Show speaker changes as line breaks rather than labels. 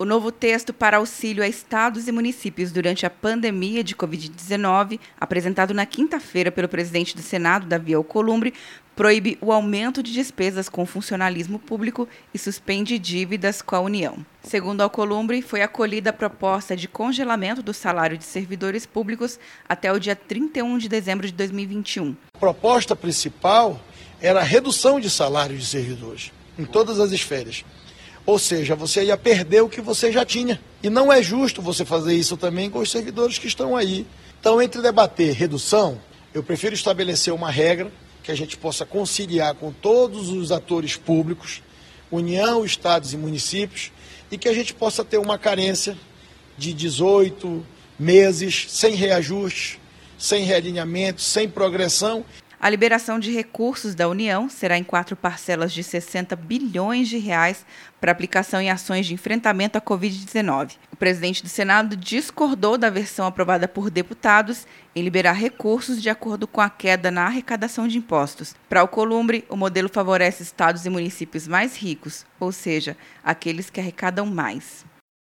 O novo texto para auxílio a estados e municípios durante a pandemia de Covid-19, apresentado na quinta-feira pelo presidente do Senado, Davi Alcolumbre, proíbe o aumento de despesas com funcionalismo público e suspende dívidas com a União. Segundo Alcolumbre, foi acolhida a proposta de congelamento do salário de servidores públicos até o dia 31 de dezembro de 2021.
A proposta principal era a redução de salário de servidores em todas as esferas. Ou seja, você ia perder o que você já tinha. E não é justo você fazer isso também com os servidores que estão aí. Então, entre debater redução, eu prefiro estabelecer uma regra que a gente possa conciliar com todos os atores públicos, União, estados e municípios, e que a gente possa ter uma carência de 18 meses sem reajuste, sem realinhamento, sem progressão.
A liberação de recursos da União será em quatro parcelas de 60 bilhões de reais para aplicação em ações de enfrentamento à Covid-19. O presidente do Senado discordou da versão aprovada por deputados em liberar recursos de acordo com a queda na arrecadação de impostos. Para o Columbre, o modelo favorece estados e municípios mais ricos, ou seja, aqueles que arrecadam mais.